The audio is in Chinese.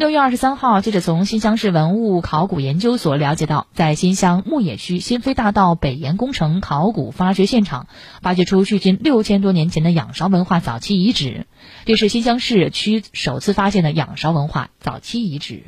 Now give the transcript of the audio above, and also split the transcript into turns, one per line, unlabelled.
六月二十三号记者从新乡市文物考古研究所了解到在新乡牧野区新飞大道北延工程考古发掘现场发掘出距今六千多年前的仰韶文化早期遗址。这是新乡市区首次发现的仰韶文化早期遗址。